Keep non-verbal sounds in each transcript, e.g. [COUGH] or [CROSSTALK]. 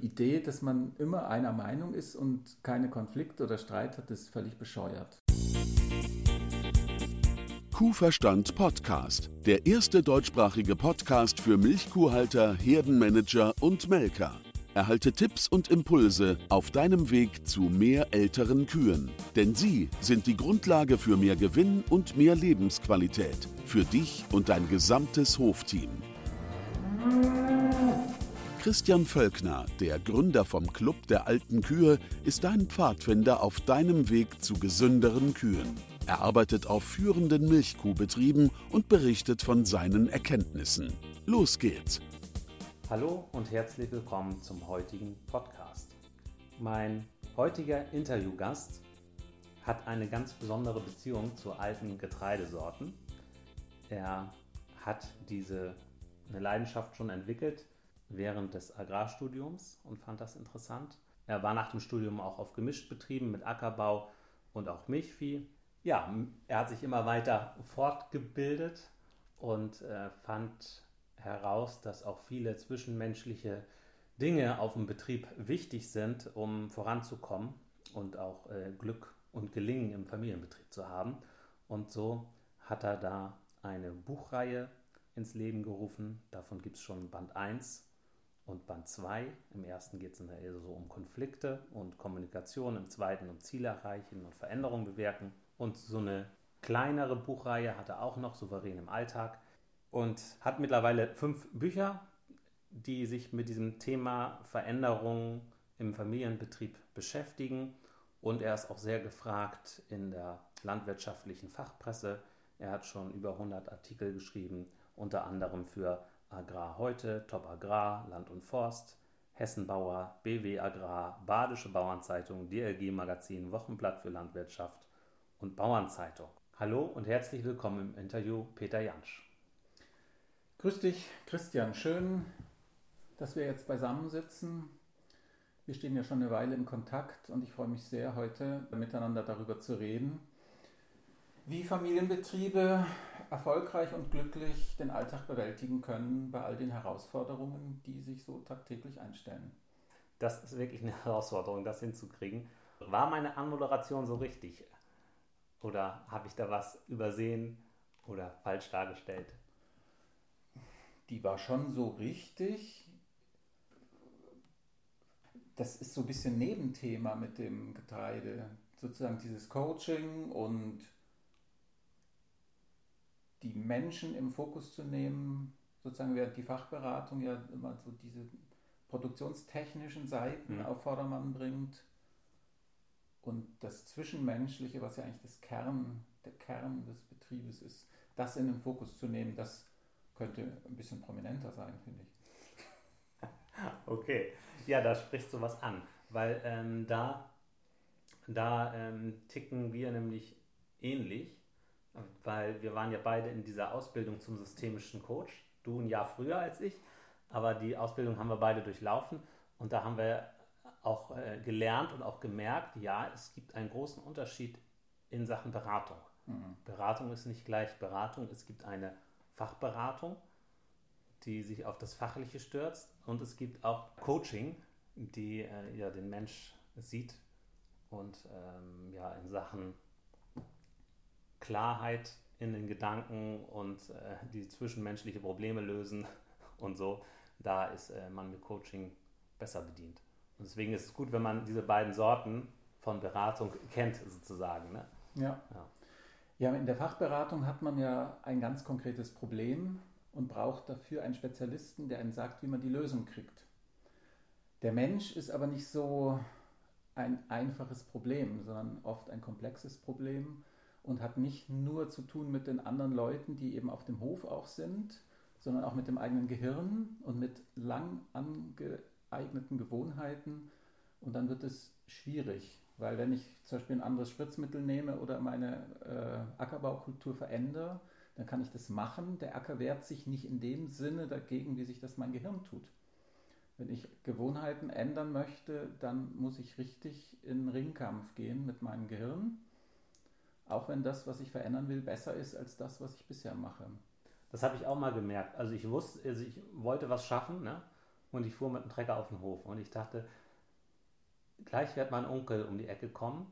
Idee, dass man immer einer Meinung ist und keine Konflikte oder Streit hat, ist völlig bescheuert. Kuhverstand Podcast, der erste deutschsprachige Podcast für Milchkuhhalter, Herdenmanager und Melker. Erhalte Tipps und Impulse auf deinem Weg zu mehr älteren Kühen. Denn sie sind die Grundlage für mehr Gewinn und mehr Lebensqualität. Für dich und dein gesamtes Hofteam. Christian Völkner, der Gründer vom Club der alten Kühe, ist dein Pfadfinder auf deinem Weg zu gesünderen Kühen. Er arbeitet auf führenden Milchkuhbetrieben und berichtet von seinen Erkenntnissen. Los geht's! Hallo und herzlich willkommen zum heutigen Podcast. Mein heutiger Interviewgast hat eine ganz besondere Beziehung zu alten Getreidesorten. Er hat diese Leidenschaft schon entwickelt während des Agrarstudiums und fand das interessant. Er war nach dem Studium auch auf Gemischtbetrieben mit Ackerbau und auch Milchvieh. Ja, er hat sich immer weiter fortgebildet und äh, fand heraus, dass auch viele zwischenmenschliche Dinge auf dem Betrieb wichtig sind, um voranzukommen und auch äh, Glück und Gelingen im Familienbetrieb zu haben. Und so hat er da eine Buchreihe ins Leben gerufen. Davon gibt es schon Band 1 und Band 2. Im ersten geht es eher so um Konflikte und Kommunikation, im zweiten um Ziele erreichen und Veränderungen bewirken. Und so eine kleinere Buchreihe hat er auch noch, Souverän im Alltag und hat mittlerweile fünf Bücher, die sich mit diesem Thema Veränderung im Familienbetrieb beschäftigen. Und er ist auch sehr gefragt in der landwirtschaftlichen Fachpresse. Er hat schon über 100 Artikel geschrieben, unter anderem für Agrar heute, Top Agrar, Land und Forst, Hessenbauer, BW Agrar, Badische Bauernzeitung, DLG Magazin, Wochenblatt für Landwirtschaft und Bauernzeitung. Hallo und herzlich willkommen im Interview Peter Jansch. Grüß dich, Christian. Schön, dass wir jetzt beisammensitzen. Wir stehen ja schon eine Weile in Kontakt und ich freue mich sehr, heute miteinander darüber zu reden, wie Familienbetriebe erfolgreich und glücklich den Alltag bewältigen können bei all den Herausforderungen, die sich so tagtäglich einstellen. Das ist wirklich eine Herausforderung, das hinzukriegen. War meine Anmoderation so richtig? Oder habe ich da was übersehen oder falsch dargestellt? die war schon so richtig. Das ist so ein bisschen Nebenthema mit dem Getreide. Sozusagen dieses Coaching und die Menschen im Fokus zu nehmen, sozusagen während die Fachberatung ja immer so diese produktionstechnischen Seiten mhm. auf Vordermann bringt und das Zwischenmenschliche, was ja eigentlich das Kern, der Kern des Betriebes ist, das in den Fokus zu nehmen, das könnte ein bisschen prominenter sein, finde ich. [LAUGHS] Okay, ja, da sprichst du was an, weil ähm, da, da ähm, ticken wir nämlich ähnlich, weil wir waren ja beide in dieser Ausbildung zum systemischen Coach, du ein Jahr früher als ich, aber die Ausbildung haben wir beide durchlaufen und da haben wir auch äh, gelernt und auch gemerkt, ja, es gibt einen großen Unterschied in Sachen Beratung. Mhm. Beratung ist nicht gleich Beratung, es gibt eine Fachberatung, die sich auf das Fachliche stürzt. Und es gibt auch Coaching, die äh, ja den Mensch sieht und ähm, ja in Sachen Klarheit in den Gedanken und äh, die zwischenmenschliche Probleme lösen [LAUGHS] und so, da ist äh, man mit Coaching besser bedient. Und deswegen ist es gut, wenn man diese beiden Sorten von Beratung kennt, sozusagen. Ne? Ja. ja. Ja, in der Fachberatung hat man ja ein ganz konkretes Problem und braucht dafür einen Spezialisten, der einem sagt, wie man die Lösung kriegt. Der Mensch ist aber nicht so ein einfaches Problem, sondern oft ein komplexes Problem und hat nicht nur zu tun mit den anderen Leuten, die eben auf dem Hof auch sind, sondern auch mit dem eigenen Gehirn und mit lang angeeigneten Gewohnheiten. Und dann wird es schwierig. Weil wenn ich zum Beispiel ein anderes Spritzmittel nehme oder meine äh, Ackerbaukultur verändere, dann kann ich das machen. Der Acker wehrt sich nicht in dem Sinne dagegen, wie sich das mein Gehirn tut. Wenn ich Gewohnheiten ändern möchte, dann muss ich richtig in Ringkampf gehen mit meinem Gehirn. Auch wenn das, was ich verändern will, besser ist als das, was ich bisher mache. Das habe ich auch mal gemerkt. Also ich wusste, also ich wollte was schaffen, ne? und ich fuhr mit dem Trecker auf den Hof und ich dachte, gleich wird mein Onkel um die Ecke kommen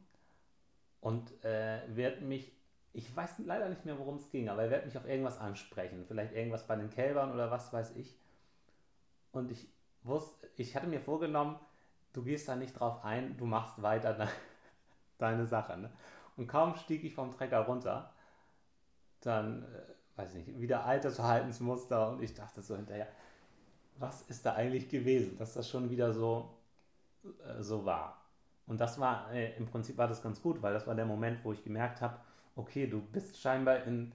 und äh, wird mich, ich weiß leider nicht mehr, worum es ging, aber er wird mich auf irgendwas ansprechen, vielleicht irgendwas bei den Kälbern oder was weiß ich. Und ich wusste, ich hatte mir vorgenommen, du gehst da nicht drauf ein, du machst weiter de [LAUGHS] deine Sache. Ne? Und kaum stieg ich vom Trecker runter, dann, äh, weiß ich nicht, wieder altes Verhaltensmuster und ich dachte so hinterher, was ist da eigentlich gewesen, dass das schon wieder so, äh, so war. Und das war, äh, im Prinzip war das ganz gut, weil das war der Moment, wo ich gemerkt habe, okay, du bist scheinbar in,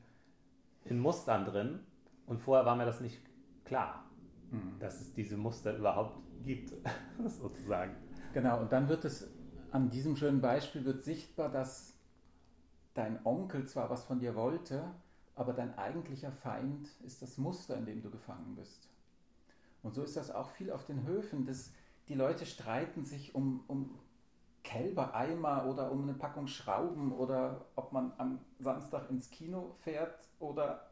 in Mustern drin und vorher war mir das nicht klar, mhm. dass es diese Muster überhaupt gibt, [LAUGHS] sozusagen. Genau, und dann wird es, an diesem schönen Beispiel wird sichtbar, dass dein Onkel zwar was von dir wollte, aber dein eigentlicher Feind ist das Muster, in dem du gefangen bist. Und so ist das auch viel auf den Höfen. Das, die Leute streiten sich um, um Kälbereimer oder um eine Packung Schrauben oder ob man am Samstag ins Kino fährt oder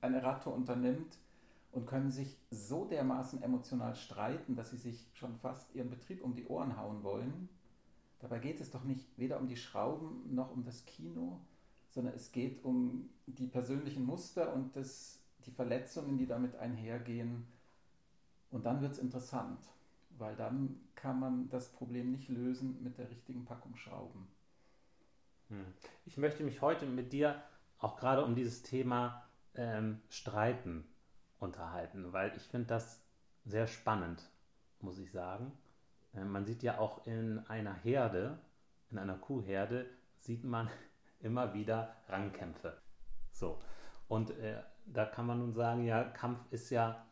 eine Ratte unternimmt und können sich so dermaßen emotional streiten, dass sie sich schon fast ihren Betrieb um die Ohren hauen wollen. Dabei geht es doch nicht weder um die Schrauben noch um das Kino, sondern es geht um die persönlichen Muster und das, die Verletzungen, die damit einhergehen. Und dann wird es interessant weil dann kann man das Problem nicht lösen mit der richtigen Packung Schrauben. Hm. Ich möchte mich heute mit dir auch gerade um dieses Thema ähm, Streiten unterhalten, weil ich finde das sehr spannend, muss ich sagen. Äh, man sieht ja auch in einer Herde, in einer Kuhherde, sieht man [LAUGHS] immer wieder Rangkämpfe. So. Und äh, da kann man nun sagen, ja, Kampf ist ja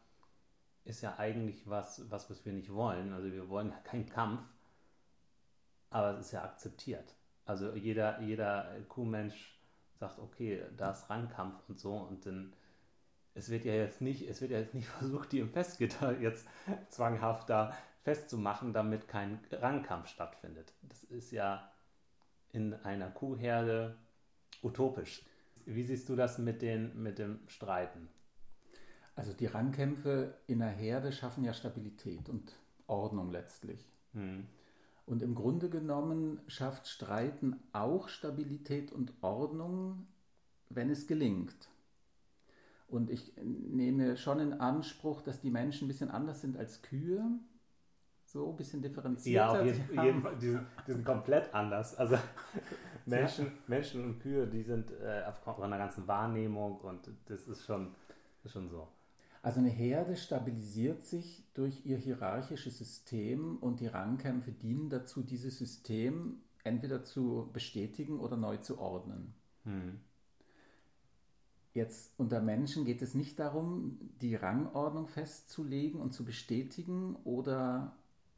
ist ja eigentlich was, was, was wir nicht wollen. Also wir wollen ja keinen Kampf, aber es ist ja akzeptiert. Also jeder, jeder Kuhmensch sagt, okay, da ist Rangkampf und so und dann es wird ja jetzt nicht, es wird ja jetzt nicht [LAUGHS] versucht, die im Festgitter jetzt zwanghaft da festzumachen, damit kein Rangkampf stattfindet. Das ist ja in einer Kuhherde utopisch. Wie siehst du das mit, den, mit dem Streiten? Also die Rangkämpfe in der Herde schaffen ja Stabilität und Ordnung letztlich. Mhm. Und im Grunde genommen schafft Streiten auch Stabilität und Ordnung, wenn es gelingt. Und ich nehme schon in Anspruch, dass die Menschen ein bisschen anders sind als Kühe. So ein bisschen differenzierter. Ja, auf jeden, jeden Fall. Die sind, die sind, komplett anders. Also [LAUGHS] Menschen, Menschen und Kühe, die sind äh, aufgrund einer ganzen Wahrnehmung und das ist schon, ist schon so. Also eine Herde stabilisiert sich durch ihr hierarchisches System und die Rangkämpfe dienen dazu, dieses System entweder zu bestätigen oder neu zu ordnen. Hm. Jetzt unter Menschen geht es nicht darum, die Rangordnung festzulegen und zu bestätigen oder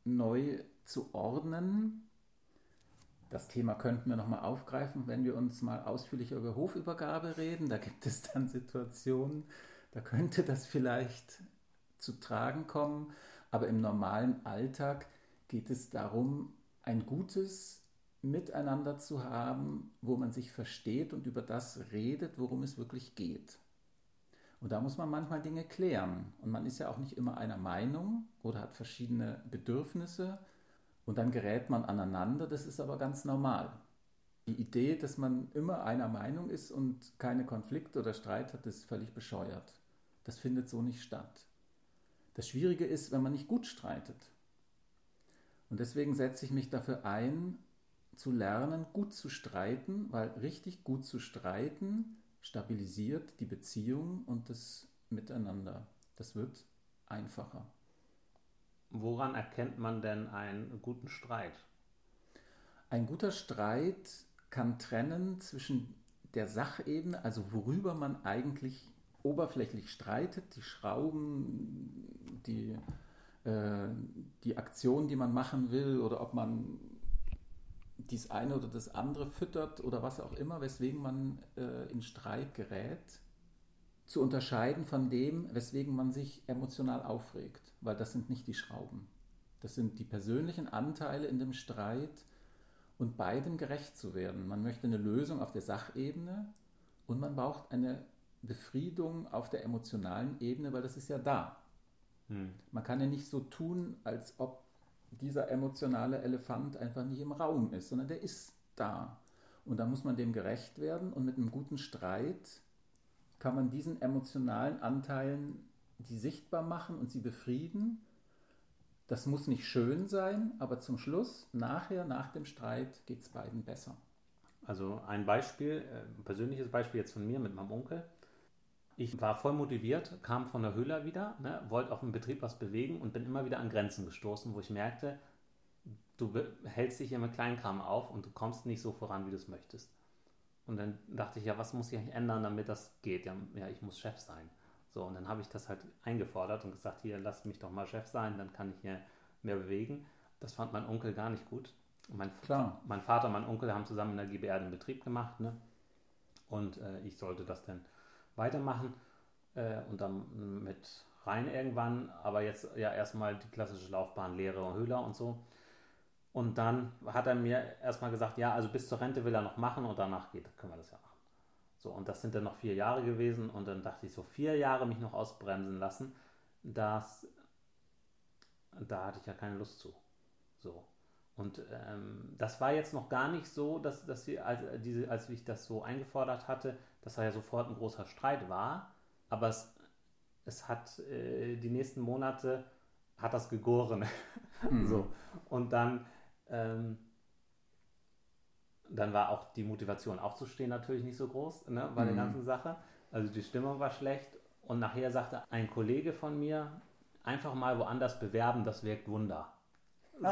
neu zu ordnen. Das Thema könnten wir nochmal aufgreifen, wenn wir uns mal ausführlicher über Hofübergabe reden. Da gibt es dann Situationen, da könnte das vielleicht zu tragen kommen, aber im normalen Alltag geht es darum, ein gutes Miteinander zu haben, wo man sich versteht und über das redet, worum es wirklich geht. Und da muss man manchmal Dinge klären. Und man ist ja auch nicht immer einer Meinung oder hat verschiedene Bedürfnisse. Und dann gerät man aneinander. Das ist aber ganz normal. Die Idee, dass man immer einer Meinung ist und keine Konflikte oder Streit hat, ist völlig bescheuert. Das findet so nicht statt. Das Schwierige ist, wenn man nicht gut streitet. Und deswegen setze ich mich dafür ein, zu lernen, gut zu streiten, weil richtig gut zu streiten stabilisiert die Beziehung und das Miteinander. Das wird einfacher. Woran erkennt man denn einen guten Streit? Ein guter Streit kann trennen zwischen der Sachebene, also worüber man eigentlich oberflächlich streitet, die Schrauben, die, äh, die Aktion, die man machen will, oder ob man dies eine oder das andere füttert oder was auch immer, weswegen man äh, in Streit gerät, zu unterscheiden von dem, weswegen man sich emotional aufregt, weil das sind nicht die Schrauben. Das sind die persönlichen Anteile in dem Streit und beidem gerecht zu werden. Man möchte eine Lösung auf der Sachebene und man braucht eine Befriedung auf der emotionalen Ebene, weil das ist ja da. Hm. Man kann ja nicht so tun, als ob dieser emotionale Elefant einfach nicht im Raum ist, sondern der ist da. Und da muss man dem gerecht werden und mit einem guten Streit kann man diesen emotionalen Anteilen die sichtbar machen und sie befrieden. Das muss nicht schön sein, aber zum Schluss, nachher, nach dem Streit, geht es beiden besser. Also ein Beispiel, ein äh, persönliches Beispiel jetzt von mir mit meinem Onkel. Ich war voll motiviert, kam von der Höhle wieder, ne, wollte auf dem Betrieb was bewegen und bin immer wieder an Grenzen gestoßen, wo ich merkte, du hältst dich hier mit Kleinkram auf und du kommst nicht so voran, wie du es möchtest. Und dann dachte ich, ja, was muss ich eigentlich ändern, damit das geht? Ja, ja, ich muss Chef sein. So, und dann habe ich das halt eingefordert und gesagt, hier, lass mich doch mal Chef sein, dann kann ich hier mehr bewegen. Das fand mein Onkel gar nicht gut. Mein, Klar. mein Vater und mein Onkel haben zusammen in der GBR den Betrieb gemacht, ne? Und äh, ich sollte das dann weitermachen äh, und dann mit rein irgendwann, aber jetzt ja erstmal die klassische Laufbahn Lehre und Höhler und so. Und dann hat er mir erstmal gesagt, ja, also bis zur Rente will er noch machen und danach geht, können wir das ja machen. So, und das sind dann noch vier Jahre gewesen und dann dachte ich so, vier Jahre mich noch ausbremsen lassen, das, da hatte ich ja keine Lust zu. So. Und ähm, das war jetzt noch gar nicht so, dass, dass sie, als, diese, als ich das so eingefordert hatte, dass da ja sofort ein großer Streit war. Aber es, es hat äh, die nächsten Monate hat das gegoren. [LAUGHS] Mhm. so. Und dann, ähm, dann war auch die Motivation aufzustehen natürlich nicht so groß ne, bei mhm. der ganzen Sache. Also die Stimmung war schlecht. Und nachher sagte ein Kollege von mir, einfach mal woanders bewerben, das wirkt Wunder. So.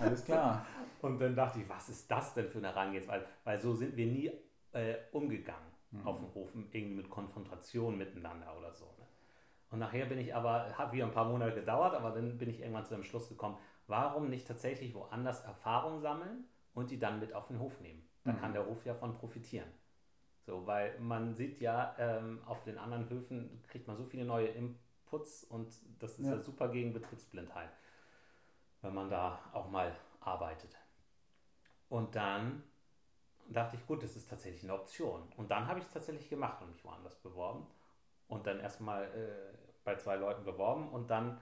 Alles klar. Und dann dachte ich, was ist das denn für eine Herangehensweise? Weil so sind wir nie äh, umgegangen mhm. auf dem Hof, irgendwie mit Konfrontation miteinander oder so. Ne? Und nachher bin ich aber, hat wieder ein paar Monate gedauert, aber dann bin ich irgendwann zu dem Schluss gekommen, warum nicht tatsächlich woanders Erfahrung sammeln und die dann mit auf den Hof nehmen? Da mhm. kann der Hof ja von profitieren. So, weil man sieht ja, ähm, auf den anderen Höfen kriegt man so viele neue Inputs und das ist ja, ja super gegen Betriebsblindheit wenn man da auch mal arbeitet. Und dann dachte ich, gut, das ist tatsächlich eine Option. Und dann habe ich es tatsächlich gemacht und mich woanders beworben. Und dann erstmal äh, bei zwei Leuten beworben und dann,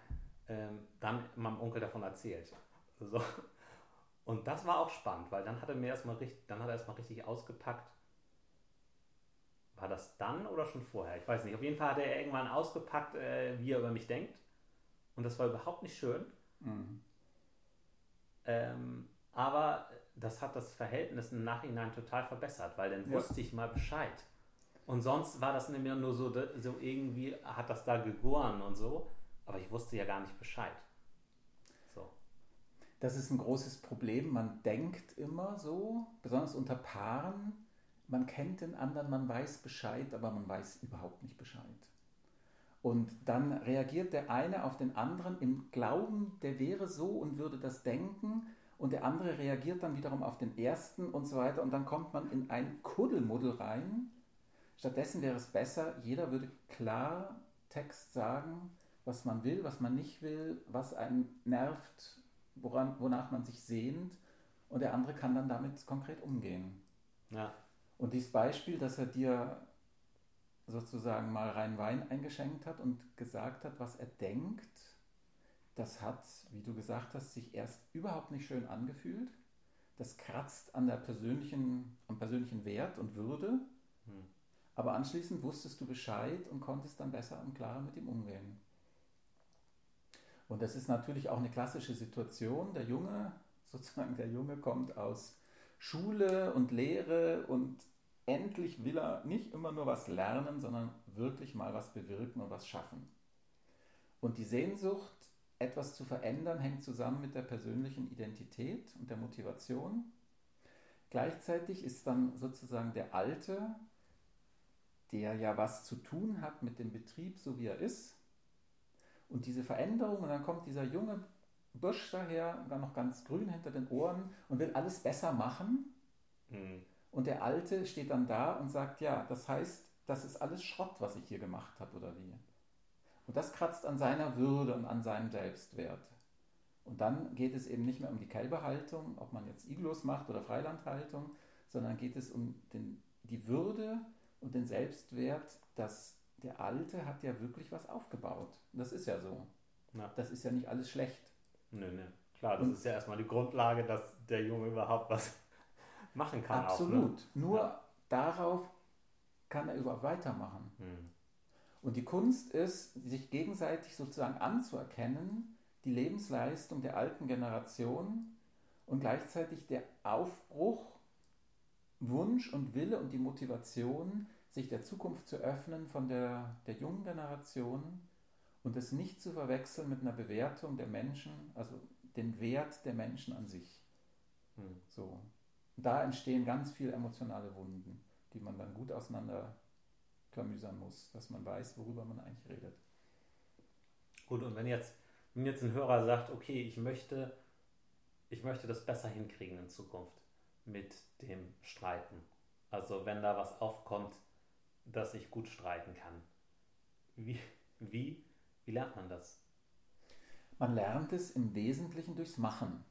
ähm, dann meinem Onkel davon erzählt. So. Und das war auch spannend, weil dann hat er mir erstmal richtig, dann hat er erstmal richtig ausgepackt. War das dann oder schon vorher? Ich weiß nicht. Auf jeden Fall hat er irgendwann ausgepackt, äh, wie er über mich denkt. Und das war überhaupt nicht schön. Mhm. Ähm, aber das hat das Verhältnis im Nachhinein total verbessert, weil dann ja. wusste ich mal Bescheid. Und sonst war das nämlich nur so, so irgendwie hat das da gegoren und so, aber ich wusste ja gar nicht Bescheid. So. Das ist ein großes Problem. Man denkt immer so, besonders unter Paaren, man kennt den anderen, man weiß Bescheid, aber man weiß überhaupt nicht Bescheid. Und dann reagiert der eine auf den anderen im Glauben, der wäre so und würde das denken. Und der andere reagiert dann wiederum auf den ersten und so weiter. Und dann kommt man in ein Kuddelmuddel rein. Stattdessen wäre es besser, jeder würde klar Text sagen, was man will, was man nicht will, was einen nervt, woran, wonach man sich sehnt. Und der andere kann dann damit konkret umgehen. Ja. Und dieses Beispiel, dass er dir sozusagen mal rein Wein eingeschenkt hat und gesagt hat, was er denkt, das hat, wie du gesagt hast, sich erst überhaupt nicht schön angefühlt. Das kratzt an der persönlichen, am persönlichen Wert und Würde. Hm. Aber anschließend wusstest du Bescheid und konntest dann besser und klarer mit ihm umgehen. Und das ist natürlich auch eine klassische Situation. Der Junge, [LAUGHS] sozusagen der Junge kommt aus Schule und Lehre und endlich will er nicht immer nur was lernen, sondern wirklich mal was bewirken und was schaffen. Und die Sehnsucht, etwas zu verändern, hängt zusammen mit der persönlichen Identität und der Motivation. Gleichzeitig ist dann sozusagen der Alte, der ja was zu tun hat mit dem Betrieb, so wie er ist. Und diese Veränderung, und dann kommt dieser junge Busch daher, dann noch ganz grün hinter den Ohren und will alles besser machen. Mhm. Und der Alte steht dann da und sagt, ja, das heißt, das ist alles Schrott, was ich hier gemacht habe oder wie. Und das kratzt an seiner Würde und an seinem Selbstwert. Und dann geht es eben nicht mehr um die Kälberhaltung, ob man jetzt Iglus macht oder Freilandhaltung, sondern geht es um den, die Würde und den Selbstwert, dass der Alte hat ja wirklich was aufgebaut. Das ist ja so. Ja. Das ist ja nicht alles schlecht. Nö, nö. Klar, das Und- ist ja erstmal die Grundlage, dass der Junge überhaupt was [LAUGHS] machen kann. Absolut. Auch, ne? Nur Ja. darauf kann er überhaupt weitermachen. Hm. Und die Kunst ist, sich gegenseitig sozusagen anzuerkennen, die Lebensleistung der alten Generation und gleichzeitig der Aufbruch, Wunsch und Wille und die Motivation, sich der Zukunft zu öffnen von der, der jungen Generation und es nicht zu verwechseln mit einer Bewertung der Menschen, also den Wert der Menschen an sich. Hm. So. Da entstehen ganz viele emotionale Wunden, die man dann gut auseinander klamüsern muss, dass man weiß, worüber man eigentlich redet. Gut, und wenn jetzt, wenn jetzt ein Hörer sagt, okay, ich möchte, ich möchte das besser hinkriegen in Zukunft mit dem Streiten. Also wenn da was aufkommt, dass ich gut streiten kann. Wie, wie, wie lernt man das? Man lernt es im Wesentlichen durchs Machen.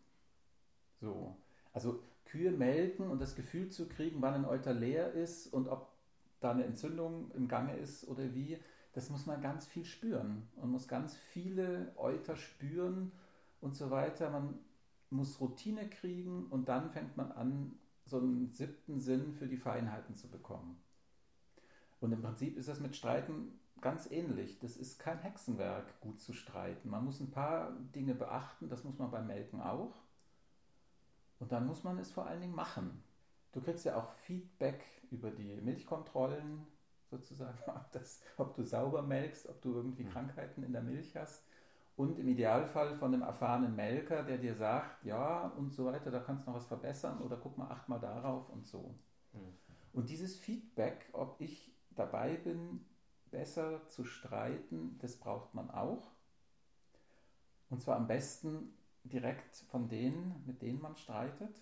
So. Also Kühe melken und das Gefühl zu kriegen, wann ein Euter leer ist und ob da eine Entzündung im Gange ist oder wie, das muss man ganz viel spüren. Man muss ganz viele Euter spüren und so weiter. Man muss Routine kriegen und dann fängt man an, so einen siebten Sinn für die Feinheiten zu bekommen. Und im Prinzip ist das mit Streiten ganz ähnlich. Das ist kein Hexenwerk, gut zu streiten. Man muss ein paar Dinge beachten, das muss man beim Melken auch. Und dann muss man es vor allen Dingen machen. Du kriegst ja auch Feedback über die Milchkontrollen, sozusagen, [LAUGHS] ob, das, ob du sauber melkst, ob du irgendwie Mhm. Krankheiten in der Milch hast. Und im Idealfall von einem erfahrenen Melker, der dir sagt, ja und so weiter, da kannst du noch was verbessern oder guck mal, acht mal darauf und so. Hm. Und dieses Feedback, ob ich dabei bin, besser zu streiten, das braucht man auch. Und zwar am besten direkt von denen, mit denen man streitet.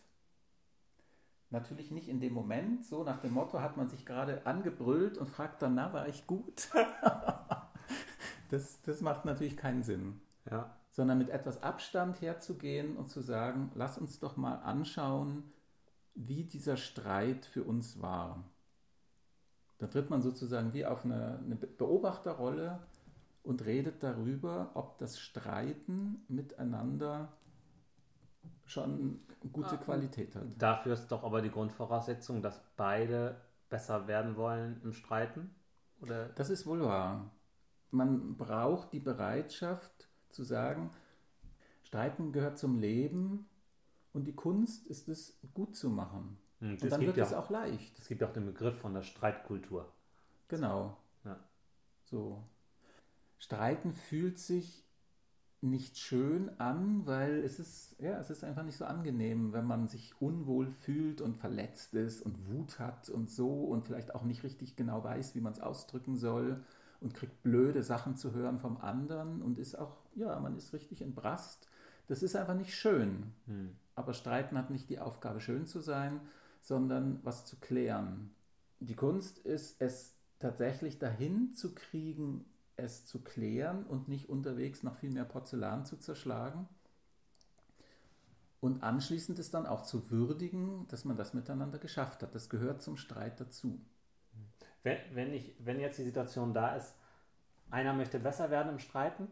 Natürlich nicht in dem Moment, so nach dem Motto hat man sich gerade angebrüllt und fragt dann, na, war ich gut? [LAUGHS] das, das macht natürlich keinen Sinn Ja. sondern mit etwas Abstand herzugehen und zu sagen, lass uns doch mal anschauen, wie dieser Streit für uns war. Da tritt man sozusagen wie auf eine, eine Beobachterrolle und redet darüber, ob das Streiten miteinander schon gute Ah, Qualität hat. Dafür ist doch aber die Grundvoraussetzung, dass beide besser werden wollen im Streiten? Oder? Das ist wohl wahr. Man braucht die Bereitschaft zu sagen, Streiten gehört zum Leben und die Kunst ist es, gut zu machen. Hm, Und Es dann wird ja, es auch leicht. es gibt ja auch den Begriff von der Streitkultur. Genau. Ja. So. Streiten fühlt sich nicht schön an, weil es ist, ja, es ist einfach nicht so angenehm, wenn man sich unwohl fühlt und verletzt ist und Wut hat und so und vielleicht auch nicht richtig genau weiß, wie man es ausdrücken soll und kriegt blöde Sachen zu hören vom anderen und ist auch, ja, man ist richtig entbrast. Das ist einfach nicht schön. Hm. Aber Streiten hat nicht die Aufgabe, schön zu sein, sondern was zu klären. Die Kunst ist, es tatsächlich dahin zu kriegen, es zu klären und nicht unterwegs noch viel mehr Porzellan zu zerschlagen. Und anschließend ist dann auch zu würdigen, dass man das miteinander geschafft hat. Das gehört zum Streit dazu. Wenn, wenn, ich, wenn jetzt die Situation da ist, einer möchte besser werden im Streiten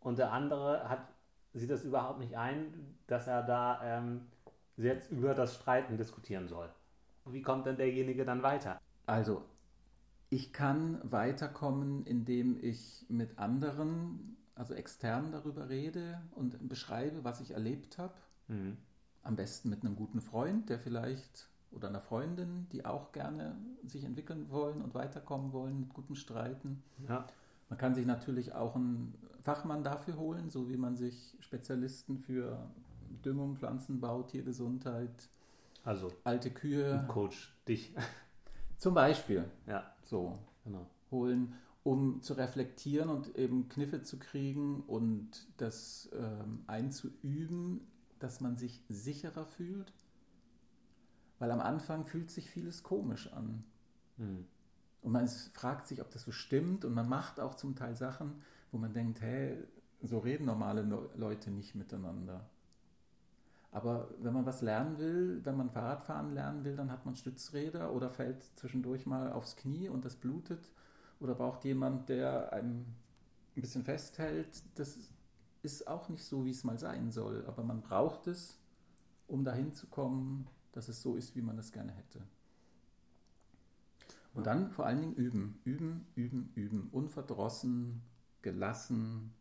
und der andere hat, sieht das überhaupt nicht ein, dass er da ähm, jetzt über das Streiten diskutieren soll. Wie kommt denn derjenige dann weiter? Also, ich kann weiterkommen, indem ich mit anderen, also extern darüber rede und beschreibe, was ich erlebt habe. Hm. Am besten mit einem guten Freund, der vielleicht oder einer Freundin, die auch gerne sich entwickeln wollen und weiterkommen wollen mit gutem Streiten. Ja. Man kann sich natürlich auch einen Fachmann dafür holen, so wie man sich Spezialisten für Düngung, Pflanzenbau, Tiergesundheit, Also, alte Kühe Coach, dich. Zum Beispiel ja, so genau. holen, um zu reflektieren und eben Kniffe zu kriegen und das ähm, einzuüben, dass man sich sicherer fühlt. Weil am Anfang fühlt sich vieles komisch an. Hm. Und man ist, fragt sich, ob das so stimmt. Und man macht auch zum Teil Sachen, wo man denkt, hey, so reden normale No- Leute nicht miteinander. Aber wenn man was lernen will, wenn man Fahrradfahren lernen will, dann hat man Stützräder oder fällt zwischendurch mal aufs Knie und das blutet. oder braucht jemand, der einem ein bisschen festhält. Das ist auch nicht so, wie es mal sein soll. Aber man braucht es, um dahin zu kommen, dass es so ist, wie man es gerne hätte. Und dann vor allen Dingen üben, üben, üben, üben. Unverdrossen, gelassen,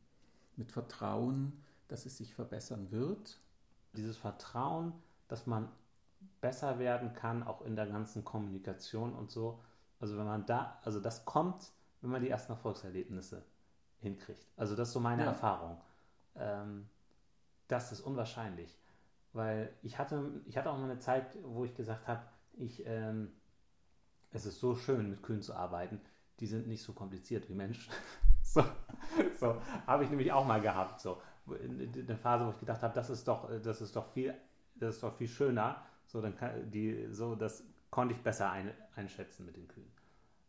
mit Vertrauen, dass es sich verbessern wird. Dieses Vertrauen, dass man besser werden kann, auch in der ganzen Kommunikation und so. Also wenn man da, also das kommt, wenn man die ersten Erfolgserlebnisse hinkriegt. Also das ist so meine ja. Erfahrung. Ähm, das ist unwahrscheinlich. Weil ich hatte, ich hatte auch mal eine Zeit, wo ich gesagt habe, ich, ähm, es ist so schön, mit Kühen zu arbeiten. Die sind nicht so kompliziert wie Menschen. [LAUGHS] so, so habe ich nämlich auch mal gehabt. So eine Phase, wo ich gedacht habe, das ist doch, das ist doch viel, das ist doch viel schöner. So, dann kann die, so, das konnte ich besser ein, einschätzen mit den Kühen.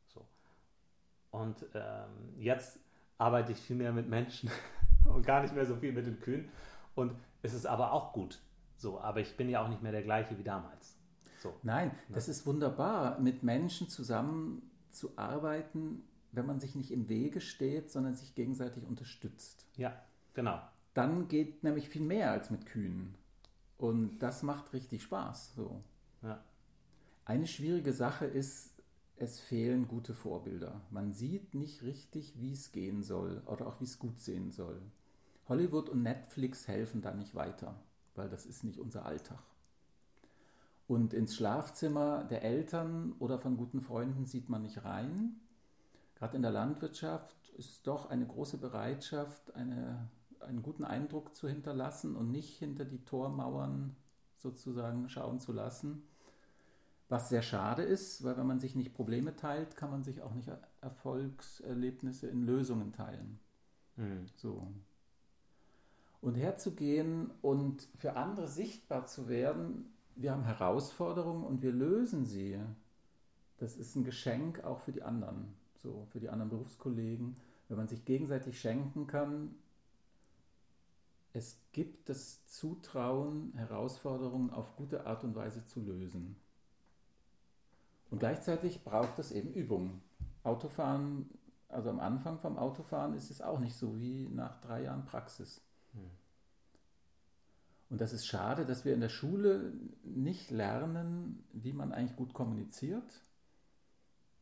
So. Und ähm, jetzt arbeite ich viel mehr mit Menschen [LAUGHS] und gar nicht mehr so viel mit den Kühen. Und es ist aber auch gut. So, aber ich bin ja auch nicht mehr der gleiche wie damals. So. Nein, das ist wunderbar, mit Menschen zusammenzuarbeiten, wenn man sich nicht im Wege steht, sondern sich gegenseitig unterstützt. Ja, genau. Dann geht nämlich viel mehr als mit Kühen. Und das macht richtig Spaß. So. Ja. Eine schwierige Sache ist, es fehlen gute Vorbilder. Man sieht nicht richtig, wie es gehen soll oder auch wie es gut sehen soll. Hollywood und Netflix helfen da nicht weiter, weil das ist nicht unser Alltag. Und ins Schlafzimmer der Eltern oder von guten Freunden sieht man nicht rein. Gerade in der Landwirtschaft ist doch eine große Bereitschaft, eine, einen guten Eindruck zu hinterlassen und nicht hinter die Tormauern sozusagen schauen zu lassen. Was sehr schade ist, weil wenn man sich nicht Probleme teilt, kann man sich auch nicht Erfolgserlebnisse in Lösungen teilen. Mhm. So. Und herzugehen und für andere sichtbar zu werden, wir haben Herausforderungen und wir lösen sie. Das ist ein Geschenk auch für die anderen, so für die anderen Berufskollegen, wenn man sich gegenseitig schenken kann. Es gibt das Zutrauen, Herausforderungen auf gute Art und Weise zu lösen. Und gleichzeitig braucht es eben Übung. Autofahren, also am Anfang vom Autofahren ist es auch nicht so wie nach drei Jahren Praxis. Hm. Und das ist schade, dass wir in der Schule nicht lernen, wie man eigentlich gut kommuniziert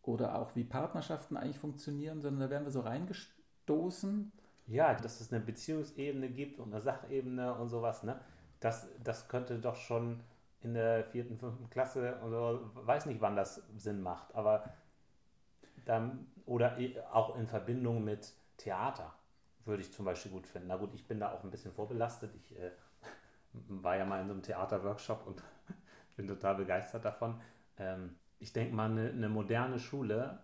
oder auch wie Partnerschaften eigentlich funktionieren, sondern da werden wir so reingestoßen. Ja, dass es eine Beziehungsebene gibt und eine Sachebene und sowas, ne? Das, das könnte doch schon in der vierten, fünften Klasse oder weiß nicht, wann das Sinn macht, aber dann, oder auch in Verbindung mit Theater würde ich zum Beispiel gut finden. Na gut, ich bin da auch ein bisschen vorbelastet. Ich äh, [LAUGHS] war ja mal in so einem Theaterworkshop und [LAUGHS] bin total begeistert davon. Ähm, ich denke mal, eine, eine moderne Schule,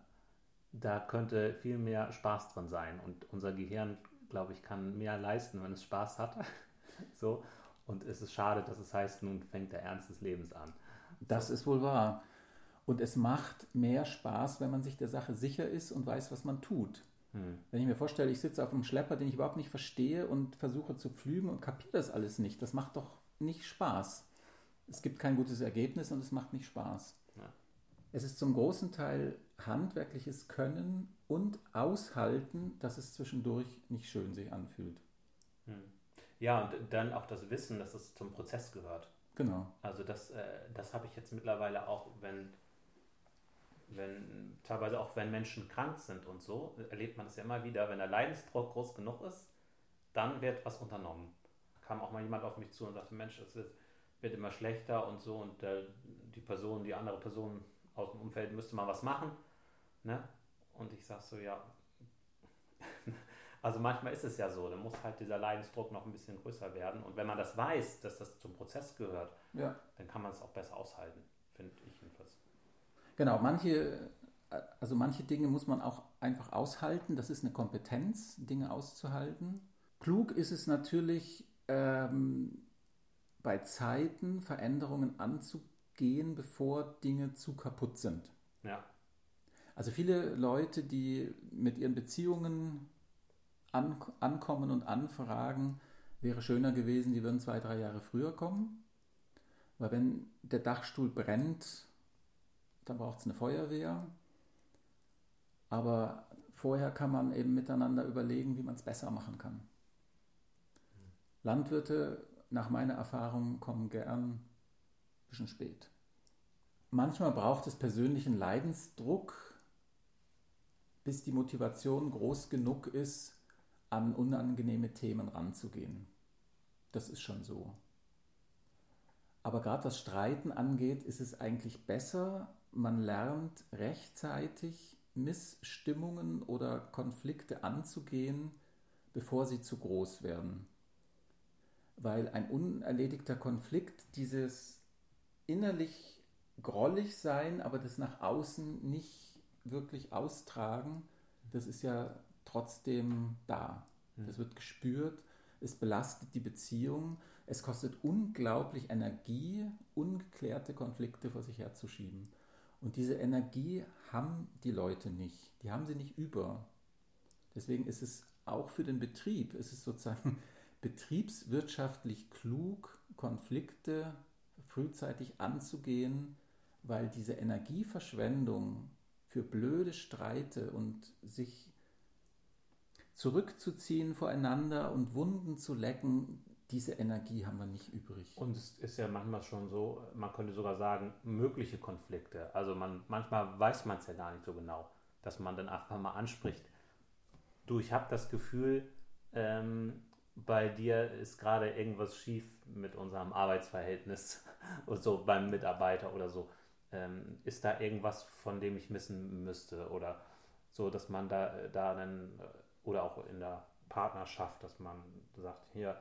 da könnte viel mehr Spaß drin sein und unser Gehirn, glaube ich, kann mehr leisten, wenn es Spaß hat. [LAUGHS] so. Und es ist schade, dass es heißt, nun fängt der Ernst des Lebens an. Das ist wohl wahr. Und es macht mehr Spaß, wenn man sich der Sache sicher ist und weiß, was man tut. Hm. Wenn ich mir vorstelle, ich sitze auf einem Schlepper, den ich überhaupt nicht verstehe und versuche zu pflügen und kapiere das alles nicht, das macht doch nicht Spaß. Es gibt kein gutes Ergebnis und es macht nicht Spaß. Ja. Es ist zum großen Teil handwerkliches Können und Aushalten, dass es zwischendurch nicht schön sich anfühlt. Hm. Ja, und dann auch das Wissen, dass es zum Prozess gehört. Genau. Also das, äh, das habe ich jetzt mittlerweile auch, wenn, wenn, teilweise auch wenn Menschen krank sind und so, erlebt man es ja immer wieder, wenn der Leidensdruck groß genug ist, dann wird was unternommen. Da kam auch mal jemand auf mich zu und sagte, Mensch, es wird, wird immer schlechter und so und äh, die Person, die andere Person aus dem Umfeld müsste mal was machen. Ne? Und ich sage so, ja, [LAUGHS] also manchmal ist es ja so, dann muss halt dieser Leidensdruck noch ein bisschen größer werden. Und wenn man das weiß, dass das zum Prozess gehört, ja. dann kann man es auch besser aushalten, finde ich jedenfalls. Genau, manche, also manche Dinge muss man auch einfach aushalten. Das ist eine Kompetenz, Dinge auszuhalten. Klug ist es natürlich, ähm, bei Zeiten Veränderungen anzugehen, bevor Dinge zu kaputt sind. Ja. Also viele Leute, die mit ihren Beziehungen an, ankommen und anfragen, wäre schöner gewesen, die würden zwei, drei Jahre früher kommen. Weil wenn der Dachstuhl brennt, dann braucht es eine Feuerwehr. Aber vorher kann man eben miteinander überlegen, wie man es besser machen kann. Landwirte, nach meiner Erfahrung, kommen gern ein bisschen spät. Manchmal braucht es persönlichen Leidensdruck, bis die Motivation groß genug ist, an unangenehme Themen ranzugehen. Das ist schon so. Aber gerade was Streiten angeht, ist es eigentlich besser, man lernt rechtzeitig Missstimmungen oder Konflikte anzugehen, bevor sie zu groß werden. Weil ein unerledigter Konflikt, dieses innerlich grollig sein, aber das nach außen nicht wirklich austragen, das ist ja trotzdem da. Hm. Das wird gespürt, es belastet die Beziehung, es kostet unglaublich Energie, ungeklärte Konflikte vor sich herzuschieben. Und diese Energie haben die Leute nicht. Die haben sie nicht über. Deswegen ist es auch für den Betrieb, es ist sozusagen [LAUGHS] betriebswirtschaftlich klug, Konflikte frühzeitig anzugehen, weil diese Energieverschwendung für blöde Streite und sich zurückzuziehen voreinander und Wunden zu lecken, diese Energie haben wir nicht übrig. Und es ist ja manchmal schon so, man könnte sogar sagen, mögliche Konflikte. Also man, manchmal weiß man es ja gar nicht so genau, dass man dann einfach mal anspricht. Du, ich habe das Gefühl, ähm, bei dir ist gerade irgendwas schief mit unserem Arbeitsverhältnis [LAUGHS] und so beim Mitarbeiter oder so. Ähm, ist da irgendwas, von dem ich wissen müsste oder so, dass man da, da dann oder auch in der Partnerschaft, dass man sagt, hier,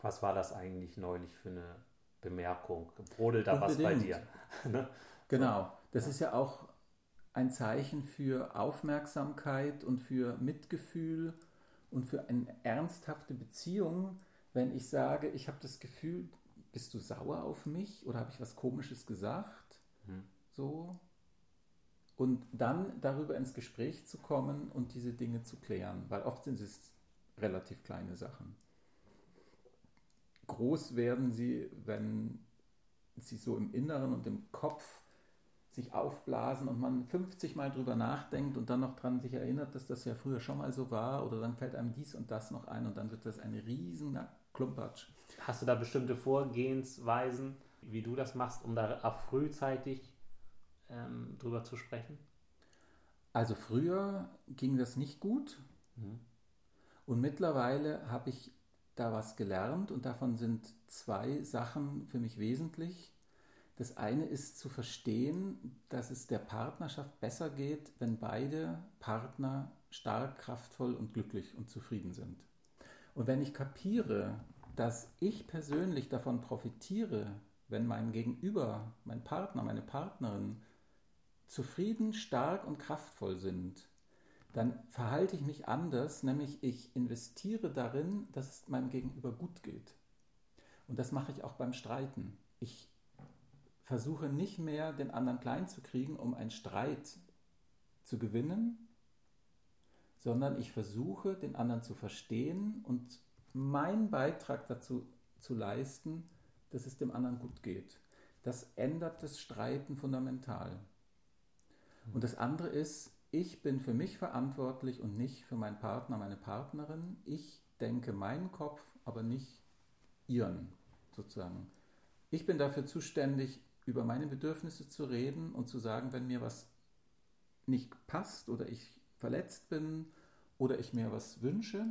was war das eigentlich neulich für eine Bemerkung? Brodelt da Unbedingt. was bei dir? [LAUGHS] ne? Genau, das ist ja auch ein Zeichen für Aufmerksamkeit und für Mitgefühl und für eine ernsthafte Beziehung, wenn ich sage, ich habe das Gefühl, bist du sauer auf mich oder habe ich was Komisches gesagt? Hm. So, und dann darüber ins Gespräch zu kommen und diese Dinge zu klären, weil oft sind es relativ kleine Sachen. Groß werden sie, wenn sie so im Inneren und im Kopf sich aufblasen und man 50 Mal drüber nachdenkt und dann noch dran sich erinnert, dass das ja früher schon mal so war oder dann fällt einem dies und das noch ein und dann wird das ein riesen Klumpatsch. Hast du da bestimmte Vorgehensweisen, wie du das machst, um da auch frühzeitig ähm, drüber zu sprechen? Also früher ging das nicht gut mhm. und mittlerweile habe ich da was gelernt und davon sind zwei Sachen für mich wesentlich. Das eine ist zu verstehen, dass es der Partnerschaft besser geht, wenn beide Partner stark, kraftvoll und glücklich und zufrieden sind. Und wenn ich kapiere, dass ich persönlich davon profitiere, wenn mein Gegenüber, mein Partner, meine Partnerin zufrieden, stark und kraftvoll sind, dann verhalte ich mich anders, nämlich ich investiere darin, dass es meinem Gegenüber gut geht. Und das mache ich auch beim Streiten. Ich versuche nicht mehr, den anderen klein zu kriegen, um einen Streit zu gewinnen, sondern ich versuche, den anderen zu verstehen und meinen Beitrag dazu zu leisten, dass es dem anderen gut geht. Das ändert das Streiten fundamental. Und das andere ist, ich bin für mich verantwortlich und nicht für meinen Partner, meine Partnerin. Ich denke meinen Kopf, aber nicht ihren, sozusagen. Ich bin dafür zuständig, über meine Bedürfnisse zu reden und zu sagen, wenn mir was nicht passt oder ich verletzt bin oder ich mir was wünsche,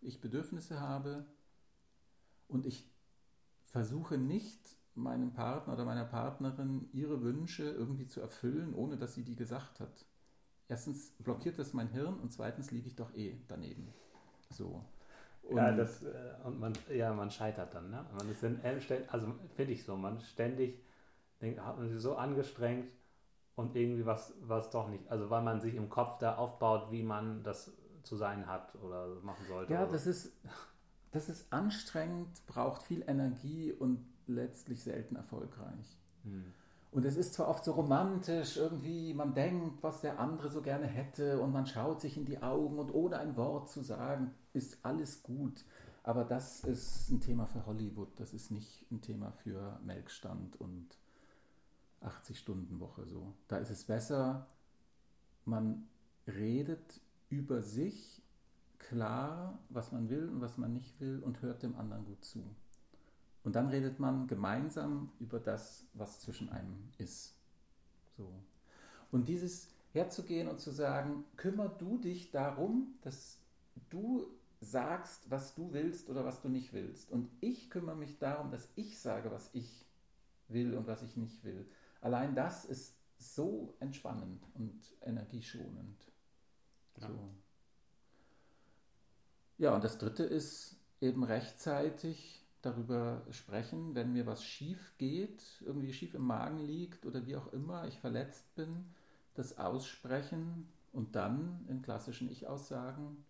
ich Bedürfnisse habe und ich versuche nicht meinem Partner oder meiner Partnerin ihre Wünsche irgendwie zu erfüllen, ohne dass sie die gesagt hat. Erstens blockiert das mein Hirn und zweitens liege ich doch eh daneben. So. Und ja, das, äh, und man, ja, man scheitert dann, ne? Man ist dann, also finde ich so, man ständig denkt, hat man sich so angestrengt und irgendwie was, was doch nicht, also weil man sich im Kopf da aufbaut, wie man das zu sein hat oder machen sollte. Ja, das ist, das ist anstrengend, braucht viel Energie und letztlich selten erfolgreich. Hm. Und es ist zwar oft so romantisch, irgendwie, man denkt, was der andere so gerne hätte und man schaut sich in die Augen und ohne ein Wort zu sagen, ist alles gut. Aber das ist ein Thema für Hollywood, das ist nicht ein Thema für Melkstand und 80-Stunden-Woche so. Da ist es besser, man redet über sich klar, was man will und was man nicht will und hört dem anderen gut zu. Und dann redet man gemeinsam über das, was zwischen einem ist. So. Und dieses herzugehen und zu sagen, kümmer du dich darum, dass du sagst, was du willst oder was du nicht willst. Und ich kümmere mich darum, dass ich sage, was ich will und was ich nicht will. Allein das ist so entspannend und energieschonend. Ja. So. ja, und das Dritte ist eben rechtzeitig darüber sprechen, wenn mir was schief geht, irgendwie schief im Magen liegt oder wie auch immer, ich verletzt bin, das aussprechen und dann in klassischen Ich-Aussagen,